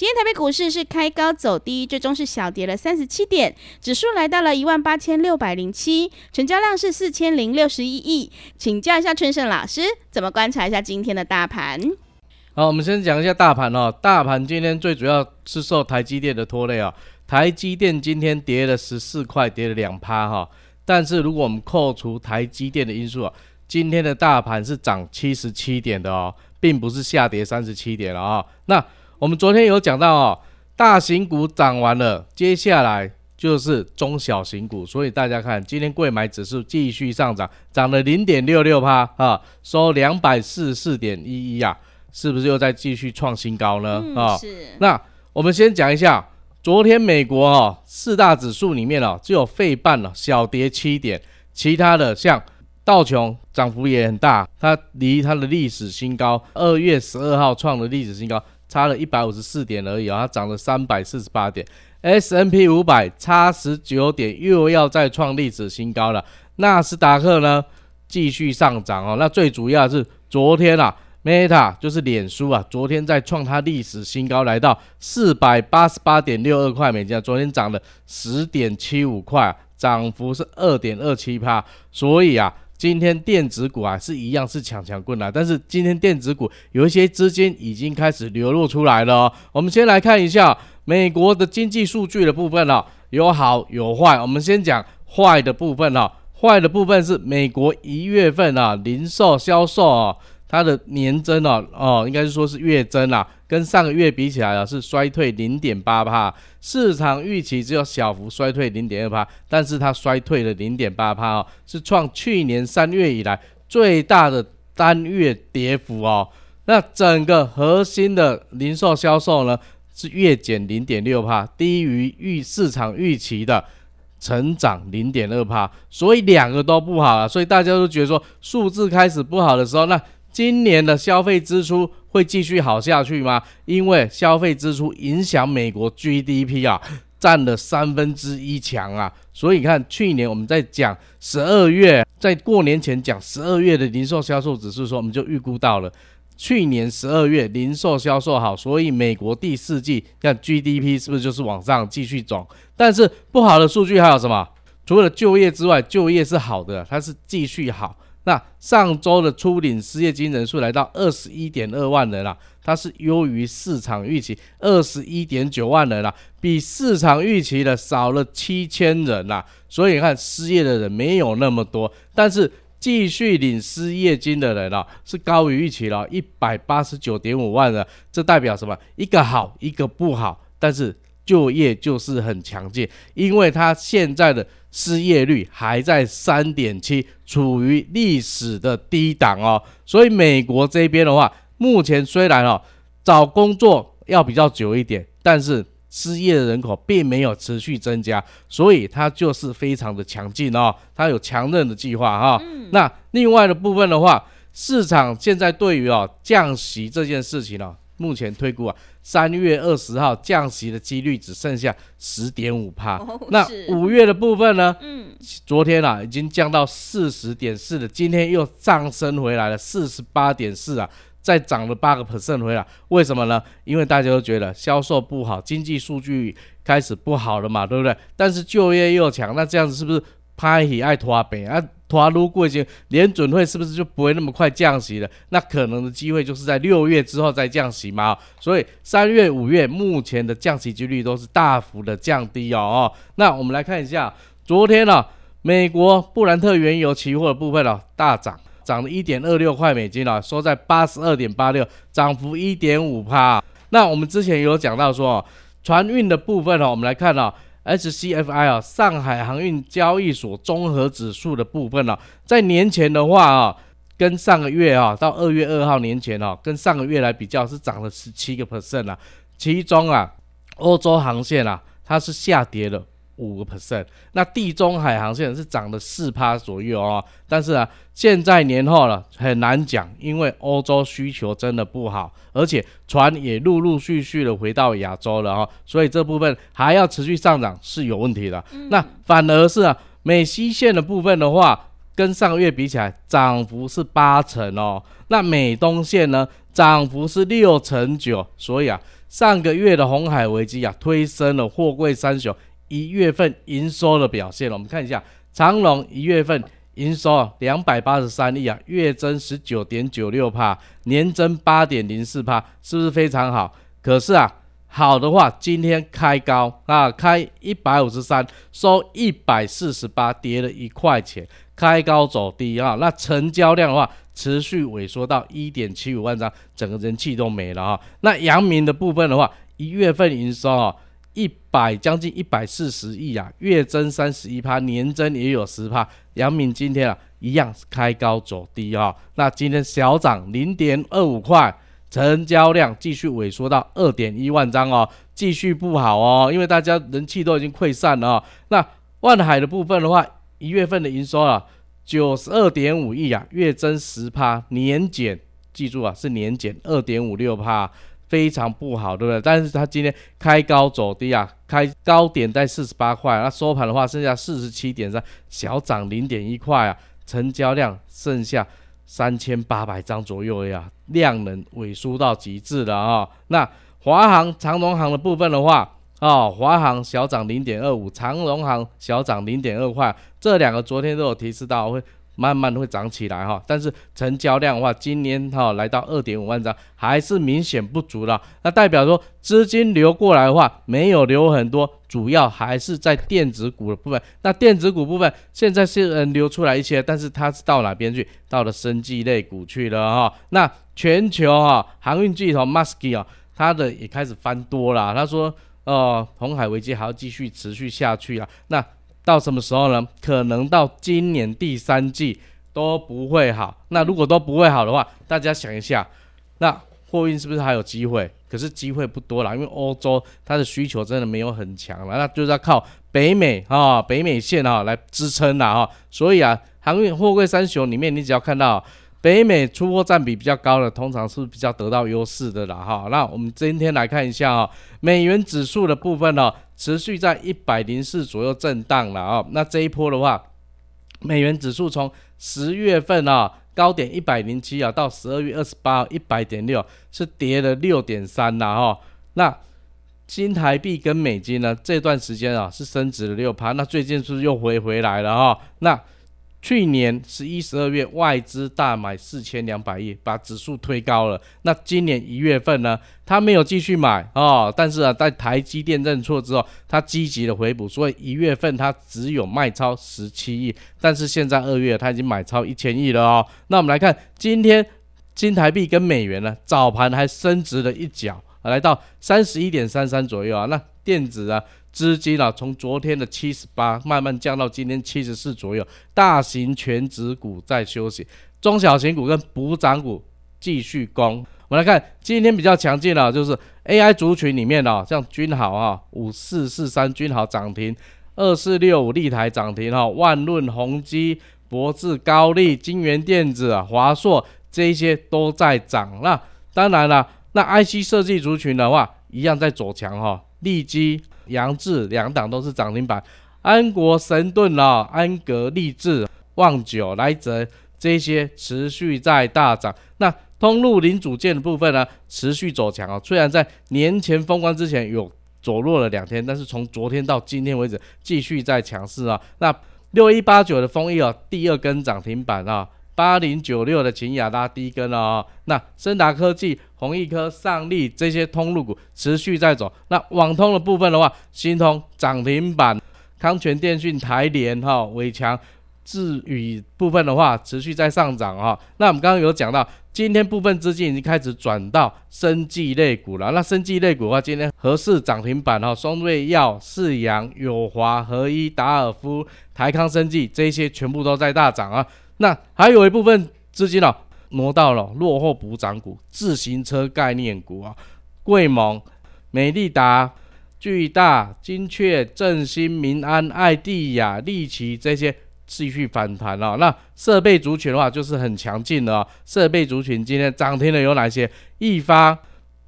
今天台北股市是开高走低，最终是小跌了三十七点，指数来到了一万八千六百零七，成交量是四千零六十一亿。请教一下春盛老师，怎么观察一下今天的大盘？好，我们先讲一下大盘哦。大盘今天最主要是受台积电的拖累啊。台积电今天跌了十四块，跌了两趴哈。但是如果我们扣除台积电的因素啊，今天的大盘是涨七十七点的哦，并不是下跌三十七点了啊。那我们昨天有讲到哦，大型股涨完了，接下来就是中小型股，所以大家看今天贵买指数继续上涨，涨了零点六六趴啊，收两百四十四点一一啊，是不是又在继续创新高呢？啊，是。那我们先讲一下，昨天美国哦四大指数里面哦，只有费半了小跌七点，其他的像道琼涨幅也很大，它离它的历史新高二月十二号创的历史新高。差了一百五十四点而已啊，它涨了三百四十八点。S N P 五百差十九点，又要再创历史新高了。纳斯达克呢，继续上涨哦。那最主要是昨天啊，Meta 就是脸书啊，昨天在创它历史新高，来到四百八十八点六二块美金，昨天涨了十点七五块，涨幅是二点二七帕。所以啊。今天电子股啊是一样是强强棍啊，但是今天电子股有一些资金已经开始流露出来了。我们先来看一下美国的经济数据的部分哦，有好有坏。我们先讲坏的部分哦，坏的部分是美国一月份啊零售销售啊。它的年增哦哦，应该是说是月增啦，跟上个月比起来啊是衰退零点八帕，市场预期只有小幅衰退零点二帕，但是它衰退了零点八帕哦，是创去年三月以来最大的单月跌幅哦。那整个核心的零售销售呢是月减零点六帕，低于预市场预期的成长零点二帕，所以两个都不好了，所以大家都觉得说数字开始不好的时候，那今年的消费支出会继续好下去吗？因为消费支出影响美国 GDP 啊，占了三分之一强啊。所以看，去年我们在讲十二月，在过年前讲十二月的零售销售指数，说我们就预估到了去年十二月零售销售好，所以美国第四季看 GDP 是不是就是往上继续走？但是不好的数据还有什么？除了就业之外，就业是好的，它是继续好。那上周的初领失业金人数来到二十一点二万人了，它是优于市场预期二十一点九万人了，比市场预期的少了七千人啦。所以你看失业的人没有那么多，但是继续领失业金的人啊是高于预期了，一百八十九点五万人。这代表什么？一个好，一个不好，但是就业就是很强劲，因为它现在的。失业率还在三点七，处于历史的低档哦。所以美国这边的话，目前虽然哦找工作要比较久一点，但是失业的人口并没有持续增加，所以它就是非常的强劲哦。它有强韧的计划哈。那另外的部分的话，市场现在对于哦降息这件事情呢。目前推估啊，三月二十号降息的几率只剩下十点五帕。那五月的部分呢？嗯，昨天啊已经降到四十点四了，今天又上升回来了四十八点四啊，再涨了八个 percent 回来。为什么呢？因为大家都觉得销售不好，经济数据开始不好了嘛，对不对？但是就业又强，那这样子是不是拍起爱拖北啊？拖如过已经联准会是不是就不会那么快降息了？那可能的机会就是在六月之后再降息嘛。所以三月、五月目前的降息几率都是大幅的降低哦。那我们来看一下，昨天呢，美国布兰特原油期货的部分哦大涨，涨了一点二六块美金啊，收在八十二点八六，涨幅一点五帕。那我们之前有讲到说，船运的部分哦，我们来看啊，SCFI 啊，上海航运交易所综合指数的部分呢，在年前的话啊，跟上个月啊，到二月二号年前哦，跟上个月来比较是涨了十七个 percent 啊，其中啊，欧洲航线啊，它是下跌了。五个 percent，那地中海航线是涨了四趴左右哦，但是啊，现在年后了很难讲，因为欧洲需求真的不好，而且船也陆陆续续的回到亚洲了哈，所以这部分还要持续上涨是有问题的。那反而是啊，美西线的部分的话，跟上个月比起来涨幅是八成哦，那美东线呢涨幅是六成九，所以啊，上个月的红海危机啊，推升了货柜三雄。一月份营收的表现了，我们看一下长隆一月份营收两百八十三亿啊，月增十九点九六帕，年增八点零四帕，是不是非常好？可是啊，好的话，今天开高啊，开一百五十三，收一百四十八，跌了一块钱，开高走低啊。那成交量的话，持续萎缩到一点七五万张，整个人气都没了啊。那阳明的部分的话，一月份营收啊。一百将近一百四十亿啊，月增三十一趴，年增也有十趴。阳明今天啊，一样开高走低啊，那今天小涨零点二五块，成交量继续萎缩到二点一万张哦，继续不好哦，因为大家人气都已经溃散了。那万海的部分的话，一月份的营收啊，九十二点五亿啊，月增十趴，年减，记住啊，是年减二点五六趴。非常不好，对不对？但是它今天开高走低啊，开高点在四十八块，那收盘的话剩下四十七点三，小涨零点一块啊，成交量剩下三千八百张左右呀，量能萎缩到极致了啊。那华航、长荣航的部分的话，哦，华航小涨零点二五，长荣航小涨零点二块，这两个昨天都有提示到会。慢慢会涨起来哈，但是成交量的话，今年哈来到二点五万张，还是明显不足了。那代表说资金流过来的话，没有流很多，主要还是在电子股的部分。那电子股部分现在是嗯流出来一些，但是它是到哪边去？到了生技类股去了哈。那全球哈航运巨头 Musky 啊，它的也开始翻多了。他说，呃，红海危机还要继续持续下去啊。那到什么时候呢？可能到今年第三季都不会好。那如果都不会好的话，大家想一下，那货运是不是还有机会？可是机会不多了，因为欧洲它的需求真的没有很强了，那就是要靠北美啊、北美线啊来支撑了啊。所以啊，航运货柜三雄里面，你只要看到。北美出货占比比较高的，通常是比较得到优势的啦哈。那我们今天来看一下啊，美元指数的部分呢，持续在一百零四左右震荡了啊。那这一波的话，美元指数从十月份啊高点一百零七啊，到十二月二十八一百点六，是跌了六点三啦哈。那新台币跟美金呢，这段时间啊是升值了六趴，那最近是不是又回回来了哈？那去年十一、十二月外资大买四千两百亿，把指数推高了。那今年一月份呢，他没有继续买哦，但是啊，在台积电认错之后，他积极的回补，所以一月份他只有卖超十七亿。但是现在二月他已经买超一千亿了哦。那我们来看今天金台币跟美元呢，早盘还升值了一角，来到三十一点三三左右啊。那电子啊。资金啊，从昨天的七十八慢慢降到今天七十四左右。大型全指股在休息，中小型股跟补涨股继续攻。我们来看今天比较强劲的，就是 AI 族群里面的，像君豪啊，五四四三君豪涨停，二四六五立台涨停哈，万润宏基、博智高丽、金源电子、华硕这些都在涨。那当然了，那 IC 设计族群的话，一样在走强哈，利基。杨志两档都是涨停板，安国神盾啊，安格立志、旺九来泽这些持续在大涨。那通路零组件的部分呢，持续走强啊。虽然在年前封关之前有走弱了两天，但是从昨天到今天为止，继续在强势啊。那六一八九的封益啊，第二根涨停板啊。八零九六的秦雅拉低跟了哦，那森达科技、弘毅科、上力这些通路股持续在走。那网通的部分的话，新通涨停板，康泉电讯、台联哈、伟强智宇部分的话，持续在上涨啊。那我们刚刚有讲到，今天部分资金已经开始转到生技类股了。那生技类股的话，今天合适涨停板哈，松瑞药、世阳、友华、合一、达尔夫、台康生技这些全部都在大涨啊。那还有一部分资金哦，挪到了落后补涨股、自行车概念股啊，贵盟、美利达。巨大、精确、振兴、民安、爱地亚、利奇这些继续反弹了。那设备族群的话，就是很强劲的。设备族群今天涨停的有哪些？易发、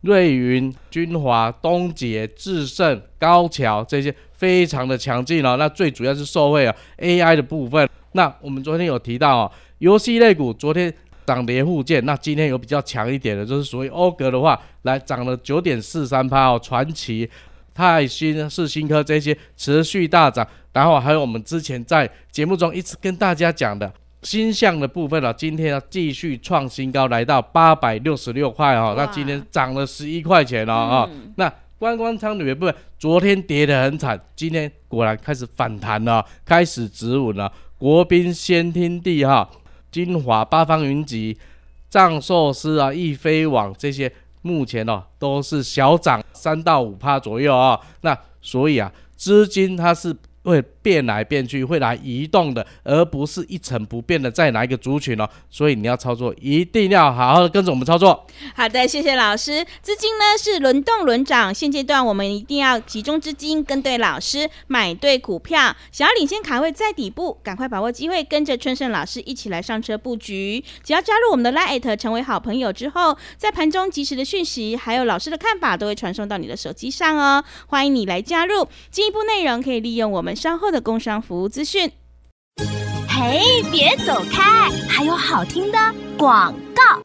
瑞云、君华、东杰、智胜、高桥这些非常的强劲哦。那最主要是受惠啊 AI 的部分。那我们昨天有提到哦，游戏类股昨天涨跌互见，那今天有比较强一点的，就是属于欧格的话，来涨了九点四三趴哦，传奇。泰新、世新科这些持续大涨，然后还有我们之前在节目中一直跟大家讲的新项的部分了，今天要继续创新高，来到八百六十六块哦，那今天涨了十一块钱了啊。那观光舱里面部分昨天跌得很惨，今天果然开始反弹了，开始止稳了。国宾先天地哈、金华八方云集、藏寿司啊、易飞网这些。目前哦都是小涨三到五帕左右啊，那所以啊资金它是。会变来变去，会来移动的，而不是一成不变的在哪一个族群哦。所以你要操作，一定要好好的跟着我们操作。好的，谢谢老师。资金呢是轮动轮涨，现阶段我们一定要集中资金，跟对老师，买对股票。想要领先卡位在底部，赶快把握机会，跟着春盛老师一起来上车布局。只要加入我们的 Lite，成为好朋友之后，在盘中及时的讯息，还有老师的看法，都会传送到你的手机上哦。欢迎你来加入。进一步内容可以利用我们。稍后的工商服务资讯。嘿，别走开，还有好听的广告。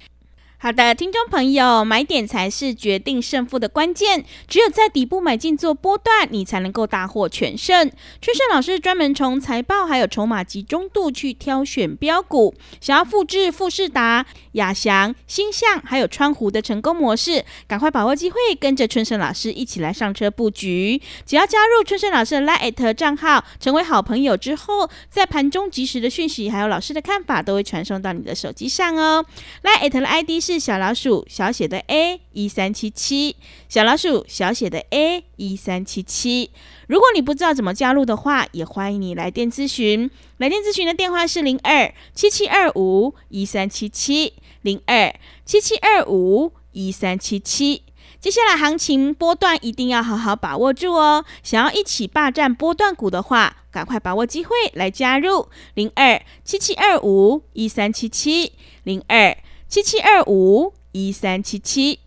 好的，听众朋友，买点才是决定胜负的关键。只有在底部买进做波段，你才能够大获全胜。春盛老师专门从财报还有筹码集中度去挑选标股，想要复制富士达、亚翔、星象还有川湖的成功模式，赶快把握机会，跟着春盛老师一起来上车布局。只要加入春盛老师的 Line 账号，成为好朋友之后，在盘中及时的讯息还有老师的看法，都会传送到你的手机上哦。Line 的 ID 是小老鼠小写的 A 一三七七，小老鼠小写的 A 一三七七。如果你不知道怎么加入的话，也欢迎你来电咨询。来电咨询的电话是零二七七二五一三七七零二七七二五一三七七。接下来行情波段一定要好好把握住哦。想要一起霸占波段股的话，赶快把握机会来加入零二七七二五一三七七零二。七七二五一三七七，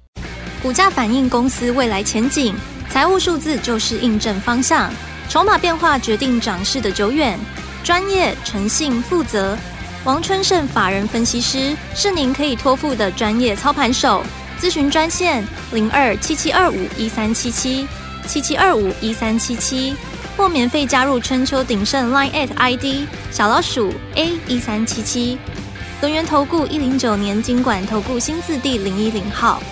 股价反映公司未来前景，财务数字就是印证方向，筹码变化决定涨势的久远。专业、诚信、负责，王春盛法人分析师是您可以托付的专业操盘手。咨询专线零二七七二五一三七七七七二五一三七七，或免费加入春秋鼎盛 Line at ID 小老鼠 A 一三七七。轮源投顾一零九年经管投顾新字第零一零号，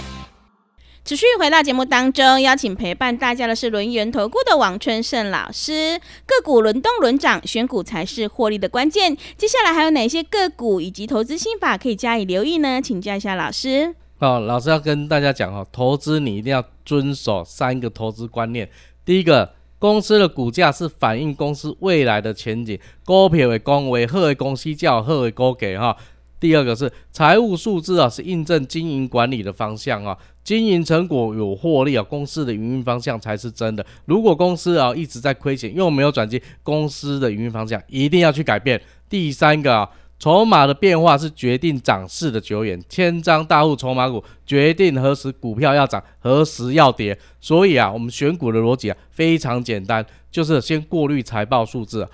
持续回到节目当中，邀请陪伴大家的是轮源投顾的王春盛老师。个股轮动轮涨，选股才是获利的关键。接下来还有哪些个股以及投资心法可以加以留意呢？请教一下老师。哦，老师要跟大家讲哦，投资你一定要遵守三个投资观念。第一个，公司的股价是反映公司未来的前景，股票的公为好的公司叫好的股价哈。第二个是财务数字啊，是印证经营管理的方向啊，经营成果有获利啊，公司的营运方向才是真的。如果公司啊一直在亏钱，又没有转机，公司的营运方向一定要去改变。第三个啊，筹码的变化是决定涨势的久远，千张大户筹码股决定何时股票要涨，何时要跌。所以啊，我们选股的逻辑啊非常简单，就是先过滤财报数字。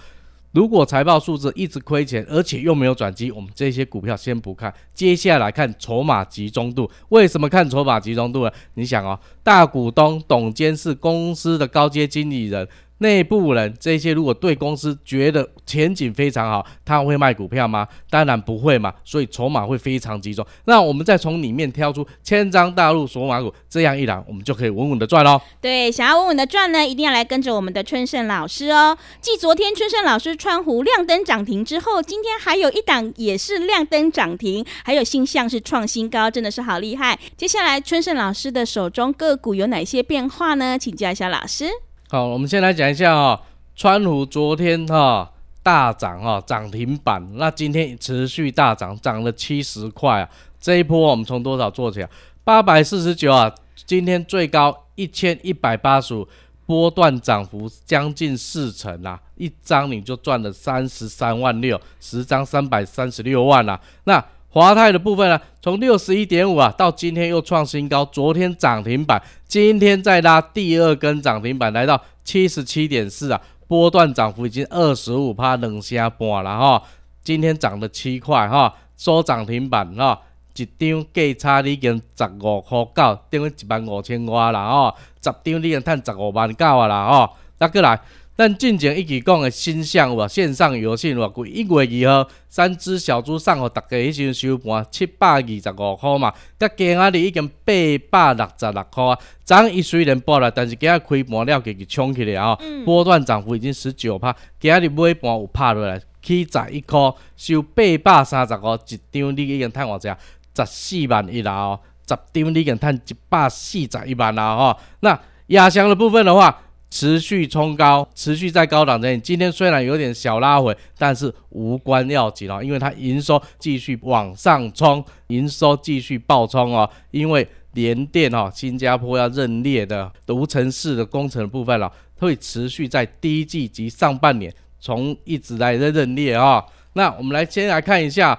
如果财报数字一直亏钱，而且又没有转机，我们这些股票先不看。接下来看筹码集中度。为什么看筹码集中度呢？你想哦，大股东董监是公司的高阶经理人，内部人这些如果对公司觉得前景非常好，他会卖股票吗？当然不会嘛，所以筹码会非常集中。那我们再从里面挑出千张大陆索马股，这样一来，我们就可以稳稳的赚喽。对，想要稳稳的赚呢，一定要来跟着我们的春盛老师哦。继昨天春盛老师川湖亮灯涨停之后，今天还有一档也是亮灯涨停，还有新项是创新高，真的是好厉害。接下来春盛老师的手中个股有哪些变化呢？请教一下老师。好，我们先来讲一下哈，川湖昨天哈大涨哈涨停板，那今天持续大涨，涨了七十块啊。这一波我们从多少做起啊？八百四十九啊，今天最高一千一百八十五，波段涨幅将近四成啊，一张你就赚了三十三万六，十张三百三十六万啊。那华泰的部分呢，从六十一点五啊，到今天又创新高，昨天涨停板，今天再拉第二根涨停板，来到七十七点四啊，波段涨幅已经二十五趴，两下半了哈。今天涨了七块哈，收涨停板哈，一张价差已经十五块九，等于一万五千块啦哦，十张已经赚十五万九啊啦哦，那过来。咱进前一直讲的新项有线上游戏偌贵，一月二号三只小猪送互大家迄时收盘七百二十五块嘛，甲今仔日已经八百六十六块啊。涨伊虽然报了，但是今仔开盘了，给给冲起来啊，波段涨幅已经十九趴。今仔日尾盘有拍落来，起十一块，收八百三十五一张，你已经趁偌济啊？十四万一啦哦，十张你已经趁一百四十一万啦吼。那压箱的部分的话。持续冲高，持续在高档这里。今天虽然有点小拉回，但是无关要紧哦，因为它营收继续往上冲，营收继续爆冲哦。因为联电哦，新加坡要认列的无尘室的工程部分了，会持续在第一季及上半年从一直来在认列啊。那我们来先来看一下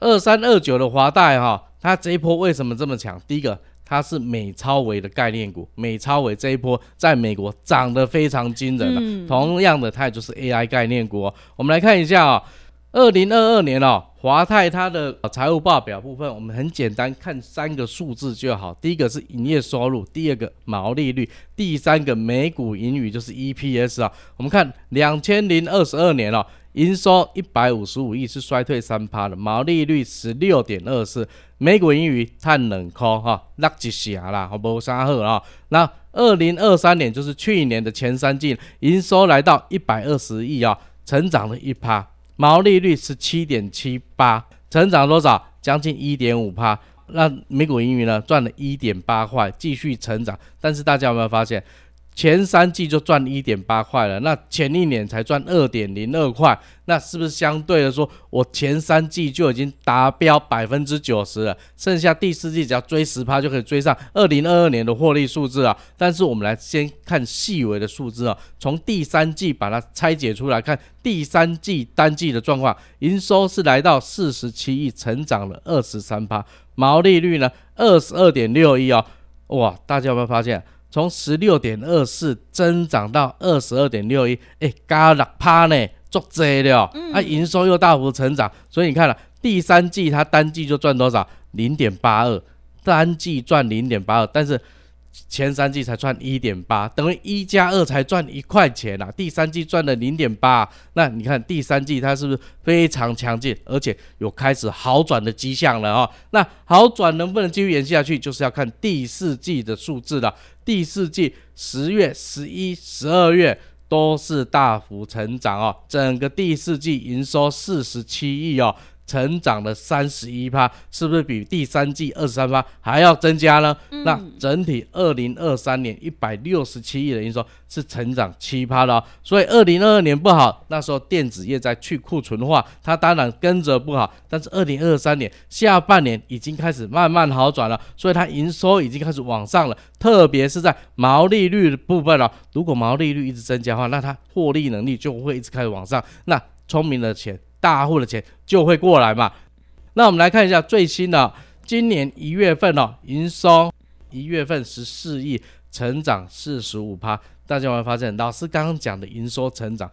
二三二九的华大哈，它这一波为什么这么强？第一个。它是美超维的概念股，美超维这一波在美国涨得非常惊人了。同样的，它也就是 AI 概念股。我们来看一下啊，二零二二年哦，华泰它的财务报表部分，我们很简单看三个数字就好。第一个是营业收入，第二个毛利率，第三个每股盈余就是 EPS 啊。我们看两千零二十二年了。营收一百五十五亿是衰退三趴的，毛利率十六点二四，每股盈余碳冷空哈，落一下啦，好不啥好啊？那二零二三年就是去年的前三季，营收来到一百二十亿啊，成长了一趴，毛利率是七点七八，成长多少？将近一点五趴。那每股盈余呢，赚了一点八块，继续成长。但是大家有没有发现？前三季就赚一点八块了，那前一年才赚二点零二块，那是不是相对的说，我前三季就已经达标百分之九十了？剩下第四季只要追十趴就可以追上二零二二年的获利数字啊！但是我们来先看细微的数字啊，从第三季把它拆解出来看，第三季单季的状况，营收是来到四十七亿，成长了二十三趴，毛利率呢二十二点六亿哦，哇，大家有没有发现？从十六点二四增长到二十二点六一，哎，加六趴呢，足济了。啊，营收又大幅成长，所以你看了第三季它单季就赚多少？零点八二，单季赚零点八二，但是。前三季才赚一点八，等于一加二才赚一块钱啊！第三季赚了零点八，那你看第三季它是不是非常强劲，而且有开始好转的迹象了啊？那好转能不能继续延续下去，就是要看第四季的数字了。第四季十月、十一、十二月都是大幅成长哦，整个第四季营收四十七亿哦。成长了三十一趴，是不是比第三季二十三趴还要增加呢？那整体二零二三年一百六十七亿的营收是成长七趴的，所以二零二二年不好，那时候电子业在去库存化，它当然跟着不好。但是二零二三年下半年已经开始慢慢好转了，所以它营收已经开始往上了，特别是在毛利率的部分了。如果毛利率一直增加的话，那它获利能力就会一直开始往上。那聪明的钱。大户的钱就会过来嘛。那我们来看一下最新的，今年一月份哦，营收一月份十四亿，成长四十五趴。大家有没有发现，老师刚刚讲的营收成长，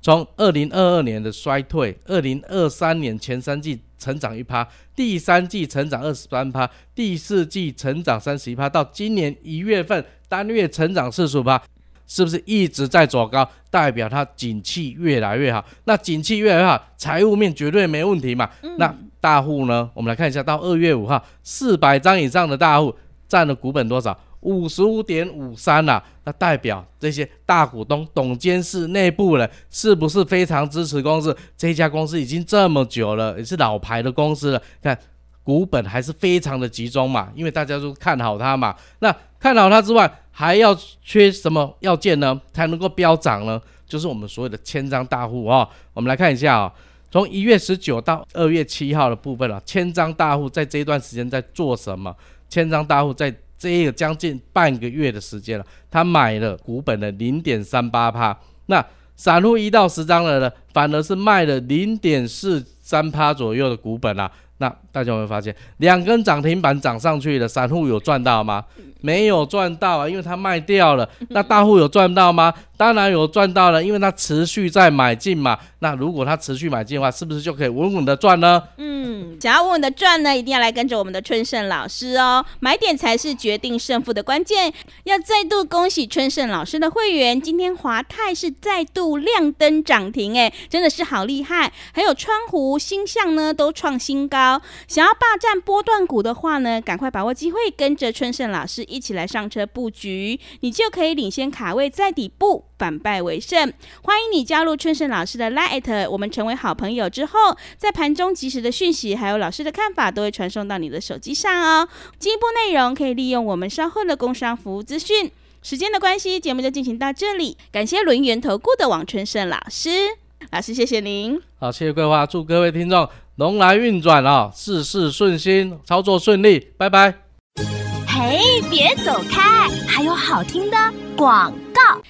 从二零二二年的衰退，二零二三年前三季成长一趴，第三季成长二十三趴，第四季成长三十一趴，到今年一月份单月成长四十五趴。是不是一直在走高？代表它景气越来越好。那景气越来越好，财务面绝对没问题嘛。那大户呢？我们来看一下，到二月五号，四百张以上的大户占了股本多少？五十五点五三呐，那代表这些大股东、董监事内部人是不是非常支持公司？这家公司已经这么久了，也是老牌的公司了，看股本还是非常的集中嘛，因为大家都看好它嘛。那看好它之外，还要缺什么要件呢？才能够飙涨呢？就是我们所有的千张大户啊。我们来看一下啊，从一月十九到二月七号的部分啊，千张大户在这一段时间在做什么？千张大户在这个将近半个月的时间了，他买了股本的零点三八帕，那散户一到十张的呢，反而是卖了零点四三趴左右的股本啊。那大家有没有发现，两根涨停板涨上去的散户有赚到吗？没有赚到啊，因为他卖掉了。那大户有赚到吗？当然有赚到了，因为他持续在买进嘛。那如果他持续买进的话，是不是就可以稳稳的赚呢？嗯，想要稳稳的赚呢，一定要来跟着我们的春盛老师哦。买点才是决定胜负的关键。要再度恭喜春盛老师的会员，今天华泰是再度亮灯涨停，哎，真的是好厉害。还有川湖、星象呢，都创新高。想要霸占波段股的话呢，赶快把握机会，跟着春盛老师一起来上车布局，你就可以领先卡位在底部。反败为胜，欢迎你加入春盛老师的 Light，我们成为好朋友之后，在盘中及时的讯息，还有老师的看法，都会传送到你的手机上哦。进一步内容可以利用我们稍后的工商服务资讯。时间的关系，节目就进行到这里，感谢轮源投顾的王春盛老师，老师谢谢您。好，谢谢桂花，祝各位听众龙来运转啊，事事顺心，操作顺利，拜拜。嘿，别走开，还有好听的广告。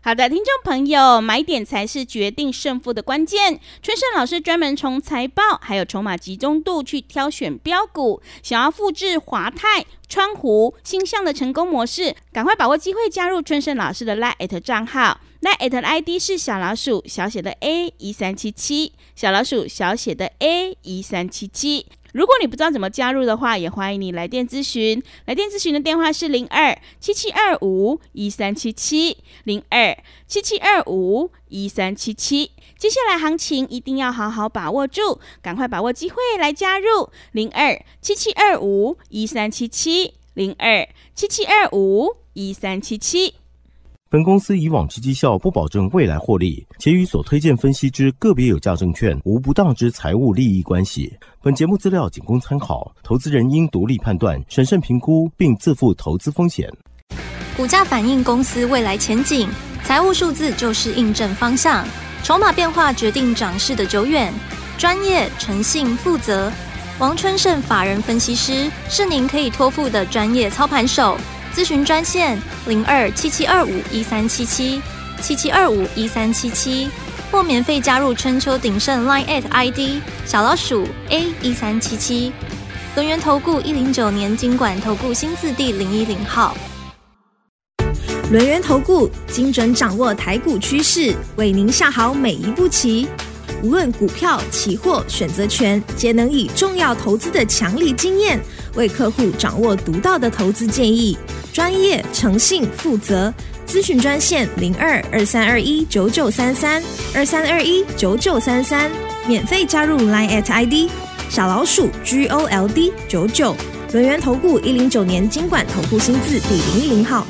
好的，听众朋友，买点才是决定胜负的关键。春盛老师专门从财报还有筹码集中度去挑选标股，想要复制华泰、川湖、星象的成功模式，赶快把握机会加入春盛老师的 Line 账号那 it 的 ID 是小老鼠小写的 A 一三七七，小老鼠小写的 A 一三七七。如果你不知道怎么加入的话，也欢迎你来电咨询。来电咨询的电话是零二七七二五一三七七零二七七二五一三七七。接下来行情一定要好好把握住，赶快把握机会来加入零二七七二五一三七七零二七七二五一三七七。本公司以往之绩效不保证未来获利，且与所推荐分析之个别有价证券无不当之财务利益关系。本节目资料仅供参考，投资人应独立判断、审慎评估，并自负投资风险。股价反映公司未来前景，财务数字就是印证方向，筹码变化决定涨势的久远。专业、诚信、负责，王春盛法人分析师是您可以托付的专业操盘手。咨询专线零二七七二五一三七七七七二五一三七七，或免费加入春秋鼎盛 Line at ID 小老鼠 A 一三七七。轮源投顾一零九年经管投顾新字第零一零号。轮源投顾精准掌握台股趋势，为您下好每一步棋。无论股票、期货、选择权，皆能以重要投资的强力经验，为客户掌握独到的投资建议。专业、诚信、负责，咨询专线零二二三二一九九三三二三二一九九三三，免费加入 Line at ID 小老鼠 G O L D 九九轮源投顾一零九年经管投顾薪资第零一零号。